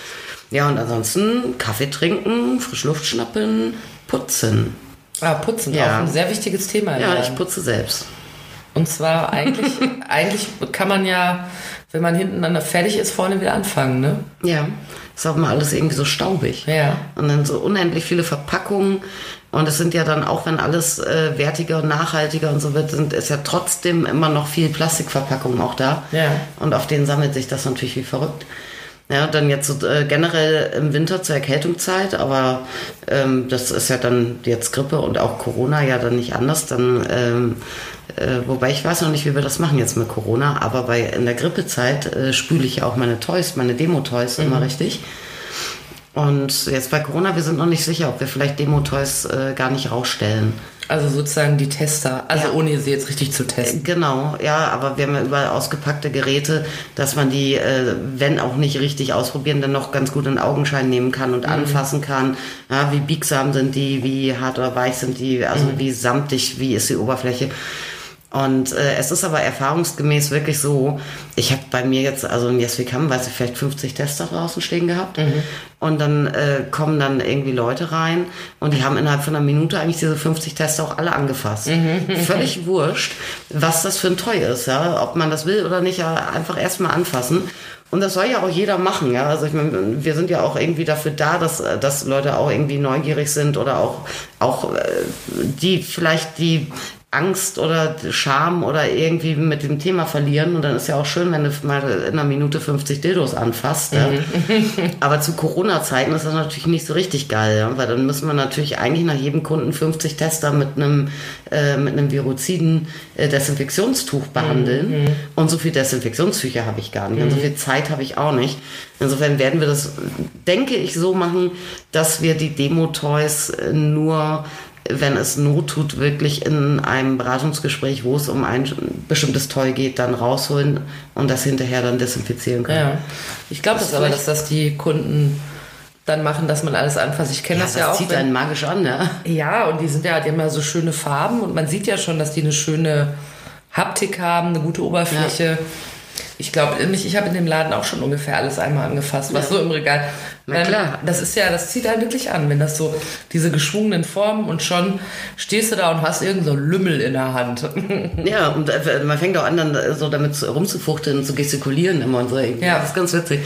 Ja, und ansonsten Kaffee trinken, Frischluft schnappen, putzen. ah, putzen, Ja. auch ein sehr wichtiges Thema. Ja, ich putze selbst. Und zwar eigentlich, [LAUGHS] eigentlich kann man ja, wenn man hinten dann fertig ist, vorne wieder anfangen, ne? Ja, ist auch mal alles irgendwie so staubig. Ja. Und dann so unendlich viele Verpackungen. Und es sind ja dann, auch wenn alles äh, wertiger und nachhaltiger und so wird, sind, ist ja trotzdem immer noch viel Plastikverpackung auch da. Ja. Und auf denen sammelt sich das natürlich wie verrückt. Ja, dann jetzt so, äh, generell im Winter zur Erkältungszeit, aber ähm, das ist ja dann jetzt Grippe und auch Corona ja dann nicht anders. Dann, ähm, äh, wobei ich weiß noch nicht, wie wir das machen jetzt mit Corona, aber bei in der Grippezeit äh, spüle ich ja auch meine Toys, meine Demo-Toys immer richtig. Und jetzt bei Corona, wir sind noch nicht sicher, ob wir vielleicht Demo-Toys äh, gar nicht rausstellen. Also sozusagen die Tester, also Ja. ohne sie jetzt richtig zu testen. Genau, ja, aber wir haben ja überall ausgepackte Geräte, dass man die, äh, wenn auch nicht richtig ausprobieren, dann noch ganz gut in Augenschein nehmen kann und anfassen kann. Ja, wie biegsam sind die, wie hart oder weich sind die, also wie samtig, wie ist die Oberfläche. Und äh, es ist aber erfahrungsgemäß wirklich so, ich habe bei mir jetzt, also in Yes We Come, weiß ich, vielleicht 50 Tester draußen stehen gehabt. Und dann äh, kommen dann irgendwie Leute rein und die haben innerhalb von einer Minute eigentlich diese 50 Tester auch alle angefasst. Völlig [LAUGHS] wurscht, was das für ein Toy ist, ja. Ob man das will oder nicht, ja, einfach erstmal anfassen. Und das soll ja auch jeder machen, ja. Also ich meine, wir sind ja auch irgendwie dafür da, dass, dass Leute auch irgendwie neugierig sind oder auch, auch äh, die vielleicht die Angst oder Scham oder irgendwie mit dem Thema verlieren. Und dann ist ja auch schön, wenn du mal in einer Minute 50 Dildos anfasst. Ja. [LAUGHS] Aber zu Corona-Zeiten ist das natürlich nicht so richtig geil, ja? weil dann müssen wir natürlich eigentlich nach jedem Kunden 50 Tester mit einem, äh, mit einem viroziden äh, Desinfektionstuch behandeln. Und so viel Desinfektionstücher habe ich gar nicht. Und so viel Zeit habe ich auch nicht. Insofern werden wir das, denke ich, so machen, dass wir die Demo-Toys äh, nur wenn es Not tut, wirklich in einem Beratungsgespräch, wo es um ein bestimmtes Toy geht, dann rausholen und das hinterher dann desinfizieren können. Ja. Ich glaube das aber, dass das die Kunden dann machen, dass man alles anfasst. Ich kenne Ja, das ja auch. zieht wenn- einen magisch an, ne? Ja, und die sind ja, die haben ja so schöne Farben und man sieht ja schon, dass die eine schöne Haptik haben, eine gute Oberfläche. Ich glaube, ich, ich habe in dem Laden auch schon ungefähr alles einmal angefasst, was so im Regal. Na Dann- klar. Das ist ja, das zieht halt wirklich an, wenn das so diese geschwungenen Formen und schon stehst du da und hast irgend so einen Lümmel in der Hand. [LAUGHS] Ja, und äh, man fängt auch an, dann äh, so damit zu- rumzufuchteln und zu gestikulieren immer und so. Ja. Das ist ganz witzig.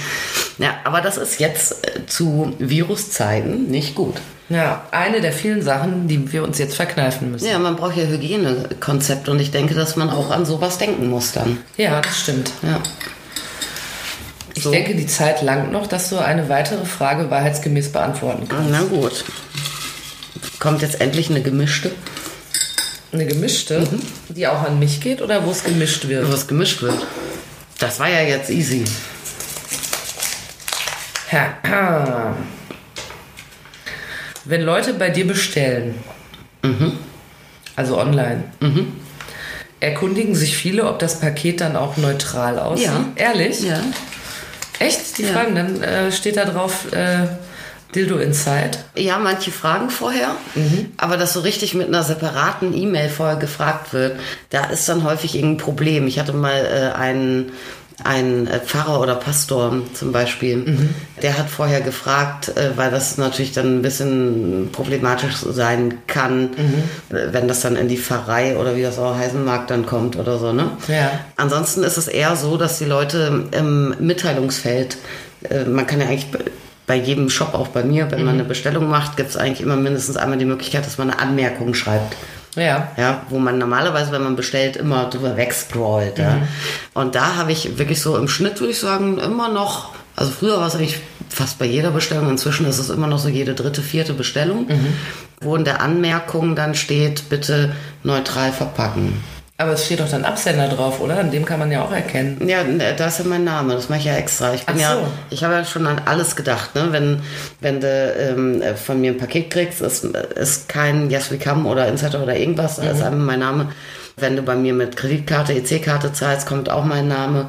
Ja, aber das ist jetzt äh, zu Viruszeiten nicht gut. Ja, eine der vielen Sachen, die wir uns jetzt verkneifen müssen. Ja, man braucht ja Hygienekonzept und ich denke, dass man auch an sowas denken muss dann. Ja, das stimmt. Ja. Ich So. denke, die Zeit langt noch, dass du eine weitere Frage wahrheitsgemäß beantworten kannst. Na gut. Kommt jetzt endlich eine gemischte, Eine gemischte, die auch an mich geht oder wo es gemischt wird? was gemischt wird. Das war ja jetzt easy. Ha. Wenn Leute bei dir bestellen, also online, erkundigen sich viele, ob das Paket dann auch neutral aussieht. Ja. Ehrlich? Ja. Echt? Die Ja. fragen, dann äh, steht da drauf äh, Dildo Inside. Ja, manche fragen vorher, aber dass so richtig mit einer separaten E-Mail vorher gefragt wird, da ist dann häufig irgendein Problem. Ich hatte mal äh, einen, einen äh, Pfarrer oder Pastor zum Beispiel, der hat vorher gefragt, äh, weil das natürlich dann ein bisschen problematisch sein kann, äh, wenn das dann in die Pfarrei oder wie das auch heißen mag, dann kommt oder so, ne? Ja. Ansonsten ist es eher so, dass die Leute im Mitteilungsfeld, man kann ja eigentlich bei- bei jedem Shop, auch bei mir, wenn man eine Bestellung macht, gibt es eigentlich immer mindestens einmal die Möglichkeit, dass man eine Anmerkung schreibt. Ja. Ja, wo man normalerweise, wenn man bestellt, immer drüber wegscrollt. Ja. Und da habe ich wirklich so im Schnitt, würde ich sagen, immer noch, also früher war es eigentlich fast bei jeder Bestellung, inzwischen ist es immer noch so jede dritte, vierte Bestellung, wo in der Anmerkung dann steht, bitte neutral verpacken. Aber es steht doch dann Absender drauf, oder? An dem kann man ja auch erkennen. Ja, ne, da ist ja mein Name, das mache ich ja extra. Ich bin Ach ja, so. ich habe ja schon an alles gedacht, ne? Wenn, wenn du ähm, von mir ein Paket kriegst, ist, ist kein Yes We Come oder Insider oder irgendwas, da Mhm. ist einfach mein Name. Wenn du bei mir mit Kreditkarte, EC-Karte zahlst, kommt auch mein Name.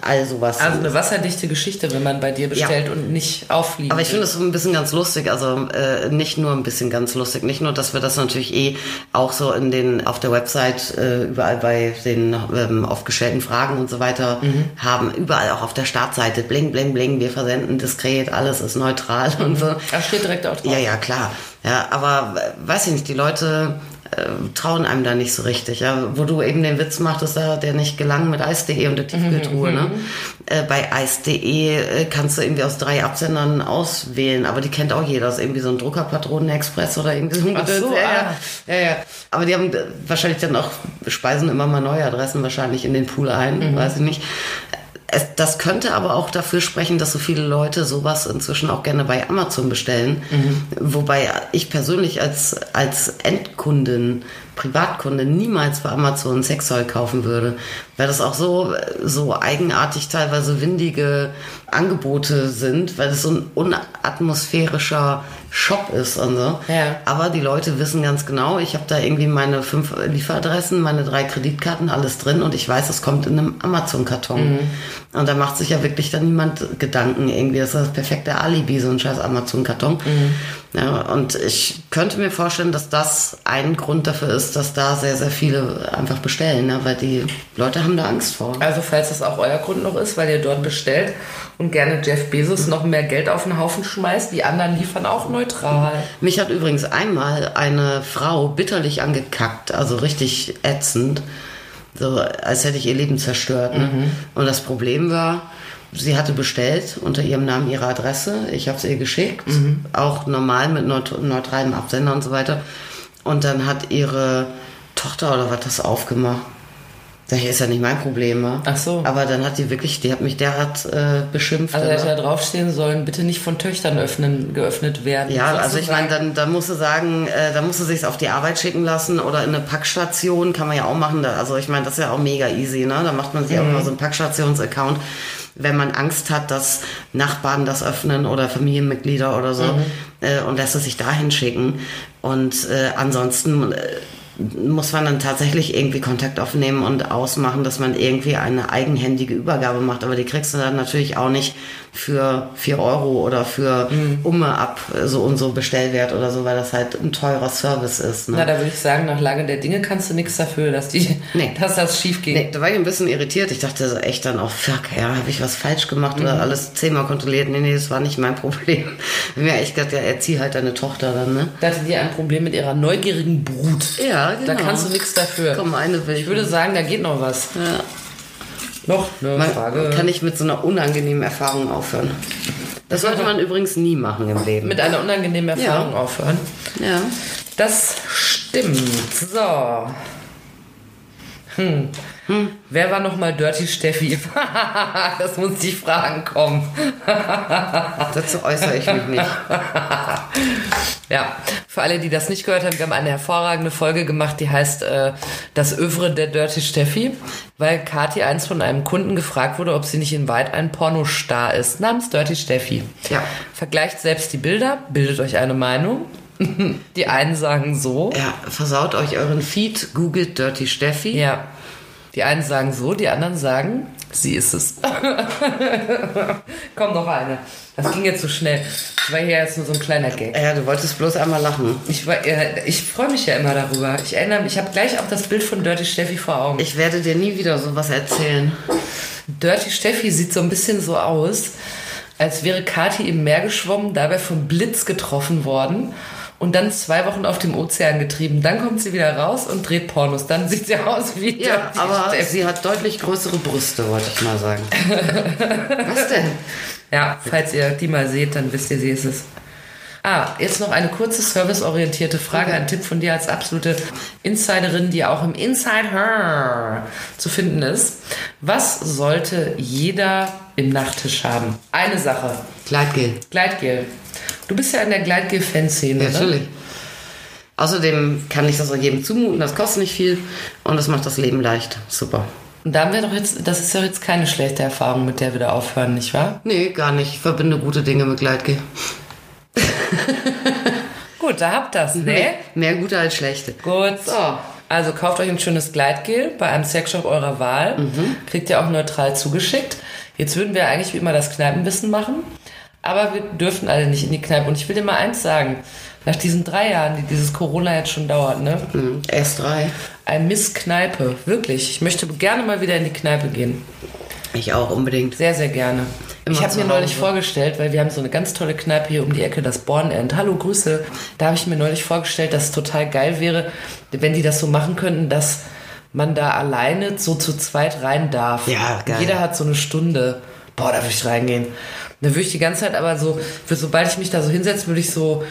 All sowas. Also eine wasserdichte Geschichte, wenn man bei dir bestellt und nicht auffliegen. Aber ich finde es so ein bisschen ganz lustig, also äh, nicht nur ein bisschen ganz lustig, nicht nur, dass wir das natürlich eh auch so in den auf der Website äh, überall bei den ähm, aufgestellten Fragen und so weiter haben, überall auch auf der Startseite, bling, bling, bling, wir versenden diskret, alles ist neutral und so. Da steht direkt auch drauf. Ja, ja, klar. Ja, aber äh, weiß ich nicht, die Leute trauen einem da nicht so richtig. Ja? Wo du eben den Witz machtest, da der nicht gelang mit Eis.de und der Tiefkühltruhe. ne? Äh, bei Eis.de äh, kannst du irgendwie aus drei Absendern auswählen, aber die kennt auch jeder. Das ist irgendwie so ein Druckerpatronenexpress oder irgendwie so Ach so, ja, ah. ja, ja. Aber die haben äh, wahrscheinlich dann auch, speisen immer mal neue Adressen wahrscheinlich in den Pool ein, weiß ich nicht. Es, das könnte aber auch dafür sprechen, dass so viele Leute sowas inzwischen auch gerne bei Amazon bestellen. Wobei ich persönlich als, als Endkundin, Privatkunde niemals bei Amazon Sextoy kaufen würde. Weil das auch so, so eigenartig teilweise windige Angebote sind, weil es so ein unatmosphärischer Shop ist und so. Ja. Aber die Leute wissen ganz genau, ich habe da irgendwie meine fünf Lieferadressen, meine drei Kreditkarten, alles drin und ich weiß, es kommt in einem Amazon-Karton. Und da macht sich ja wirklich dann niemand Gedanken irgendwie. Das ist das perfekte Alibi, so ein scheiß Amazon-Karton. Ja, und ich könnte mir vorstellen, dass das ein Grund dafür ist, dass da sehr, sehr viele einfach bestellen, ne? weil die Leute haben da Angst vor. Also falls das auch euer Grund noch ist, weil ihr dort bestellt und gerne Jeff Bezos noch mehr Geld auf den Haufen schmeißt, die anderen liefern auch neutral. Mich hat übrigens einmal eine Frau bitterlich angekackt, also richtig ätzend, so als hätte ich ihr Leben zerstört. Ne? Und das Problem war, sie hatte bestellt unter ihrem Namen ihre Adresse. Ich habe es ihr geschickt, auch normal mit neut neutralem Absender und so weiter. Und dann hat ihre Tochter oder was das aufgemacht. Das ist ja nicht mein Problem, wa? Ach so. Aber dann hat die wirklich, die hat mich derart äh, beschimpft. Also hätte da draufstehen sollen, bitte nicht von Töchtern öffnen, geöffnet werden. Ja, also ich meine, dann, dann musst du sagen, äh, da musst du sich's auf die Arbeit schicken lassen oder in eine Packstation, kann man ja auch machen. Da, also ich meine, das ist ja auch mega easy, ne? Da macht man sich auch mal so einen Packstations-Account, wenn man Angst hat, dass Nachbarn das öffnen oder Familienmitglieder oder so äh, und lässt es sich dahin schicken. Und äh, ansonsten äh, muss man dann tatsächlich irgendwie Kontakt aufnehmen und ausmachen, dass man irgendwie eine eigenhändige Übergabe macht. Aber die kriegst du dann natürlich auch nicht für 4 Euro oder für Umme ab so und so Bestellwert oder so, weil das halt ein teurer Service ist. Ne? Na, da würde ich sagen, nach Lage der Dinge kannst du nichts dafür, dass, die, Nee. [LAUGHS] dass das schief geht. Nee, da war ich ein bisschen irritiert. Ich dachte so echt dann auch, fuck, ja, habe ich was falsch gemacht oder alles zehnmal kontrolliert. Nee, nee, das war nicht mein [LAUGHS] Problem. Ich mir echt gedacht, ja, erzieh halt deine Tochter dann, ne? Da hatte die ein Problem mit ihrer neugierigen Brut. Ja, Da genau. kannst du nichts dafür. Komm, eine will Ich würde sagen, da geht noch was. Ja. Noch eine Man Frage. kann ich mit so einer unangenehmen Erfahrung aufhören. Das sollte man übrigens nie machen im Leben. mit einer unangenehmen Erfahrung Ja. aufhören. ja. Das stimmt. So. Hm. Wer war nochmal Dirty Steffi? [LAUGHS] das muss die Fragen kommen. [LAUGHS] Dazu äußere ich mich nicht. Ja, für alle, die das nicht gehört haben, wir haben eine hervorragende Folge gemacht, die heißt äh, Das Övre der Dirty Steffi, weil Kathi einst von einem Kunden gefragt wurde, ob sie nicht in Weit ein Pornostar ist, namens Dirty Steffi. Ja. Vergleicht selbst die Bilder, bildet euch eine Meinung. [LAUGHS] Die einen sagen so, Ja, versaut euch euren Feed, googelt Dirty Steffi. ja. Die einen sagen so, die anderen sagen, sie ist es. [LAUGHS] Komm, noch eine. Das ging jetzt so schnell. Das war hier jetzt nur so ein kleiner Gag. Ja, du wolltest bloß einmal lachen. Ich, äh, ich freue mich ja immer darüber. Ich erinnere mich, ich habe gleich auch das Bild von Dirty Steffi vor Augen. Ich werde dir nie wieder sowas erzählen. Dirty Steffi sieht so ein bisschen so aus, als wäre Kathi im Meer geschwommen, dabei vom Blitz getroffen worden und dann zwei Wochen auf dem Ozean getrieben. Dann kommt sie wieder raus und dreht Pornos. Dann sieht sie aus wie Ja, aber Steffi. sie hat deutlich größere Brüste, wollte ich mal sagen. [LAUGHS] Was denn? Ja, falls ihr die mal seht, dann wisst ihr, sie ist es. Ah, jetzt noch eine kurze serviceorientierte Frage, ein Tipp von dir als absolute Insiderin, die auch im Inside Her zu finden ist. Was sollte jeder im Nachttisch haben? Eine Sache. Gleitgel. Gleitgel. Du bist ja in der Gleitgel-Fanszene, Ja, ne? natürlich. Außerdem kann ich das auch jedem zumuten, das kostet nicht viel und das macht das Leben leicht. Super. Und da haben wir doch jetzt, das ist ja jetzt keine schlechte Erfahrung, mit der wir da aufhören, nicht wahr? Nee, gar nicht. Ich verbinde gute Dinge mit Gleitgel. [LAUGHS] Gut, da habt das, ne? Mehr gute als schlechte. Gut. So. Also kauft euch ein schönes Gleitgel bei einem Sexshop eurer Wahl. Kriegt ihr auch neutral zugeschickt. Jetzt würden wir eigentlich wie immer das Kneipenwissen machen. Aber wir dürfen alle nicht in die Kneipe. Und ich will dir mal eins sagen. Nach diesen drei Jahren, die dieses Corona jetzt schon dauert, ne? Hm, S3. Ein Misskneipe. Wirklich. Ich möchte gerne mal wieder in die Kneipe gehen. Ich auch unbedingt. Sehr, sehr gerne. Immer Ich habe mir neulich vorgestellt, weil wir haben so eine ganz tolle Kneipe hier um die Ecke, das Bornend. Hallo, Grüße. Da habe ich mir neulich vorgestellt, dass es total geil wäre, wenn die das so machen könnten, dass man da alleine so zu zweit rein darf. Ja, geil. Jeder hat so eine Stunde. Boah, da würde ich reingehen. Da würde ich die ganze Zeit aber so, sobald ich mich da so hinsetze, würde ich so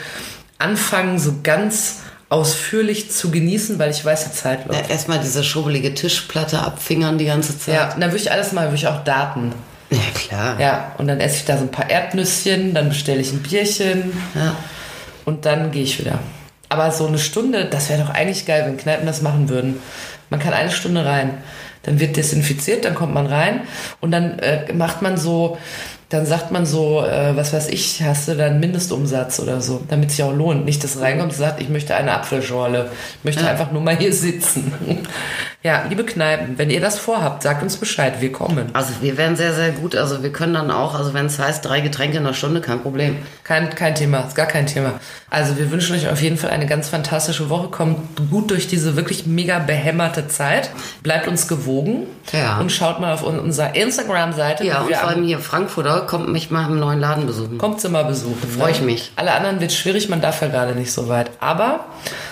anfangen, so ganz ausführlich zu genießen, weil ich weiß, die Zeit läuft. Ja, Erstmal diese schubbelige Tischplatte abfingern die ganze Zeit. Ja, und dann würde ich alles mal, würde ich auch daten. Ja, klar. Ja, und dann esse ich da so ein paar Erdnüsschen, dann bestelle ich ein Bierchen Ja. und dann gehe ich wieder. Aber so eine Stunde, das wäre doch eigentlich geil, wenn Kneipen das machen würden. Man kann eine Stunde rein, dann wird desinfiziert, dann kommt man rein und dann äh, macht man so, dann sagt man so, äh, was weiß ich, hast du dann Mindestumsatz oder so, damit sich auch lohnt. Nicht, dass reinkommt und sagt, ich möchte eine Apfelschorle, ich möchte einfach nur mal hier sitzen. [LAUGHS] ja, liebe Kneipen, wenn ihr das vorhabt, sagt uns Bescheid, wir kommen. Also wir wären sehr, sehr gut. Also wir können dann auch, also wenn es heißt, drei Getränke in einer Stunde, kein Problem. Kein, kein Thema, ist gar kein Thema. Also wir wünschen euch auf jeden Fall eine ganz fantastische Woche. Kommt gut durch diese wirklich mega behämmerte Zeit. Bleibt uns gewogen Ja. und schaut mal auf un- unserer Instagram-Seite. Ja, und wir vor allem hier Frankfurter kommt mich mal im neuen Laden besuchen. Kommt sie mal besuchen. Freu ich mich. Alle anderen wird schwierig, man darf ja gerade nicht so weit. Aber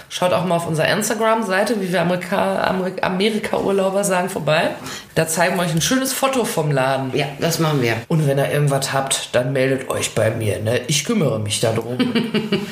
schaut auch mal auf unserer Instagram-Seite, wie wir Amerika, Amerika-Urlauber sagen, vorbei. Da zeigen wir euch ein schönes Foto vom Laden. Ja, das machen wir. Und wenn ihr irgendwas habt, dann meldet euch bei mir. Ne? Ich kümmere mich darum. [LAUGHS]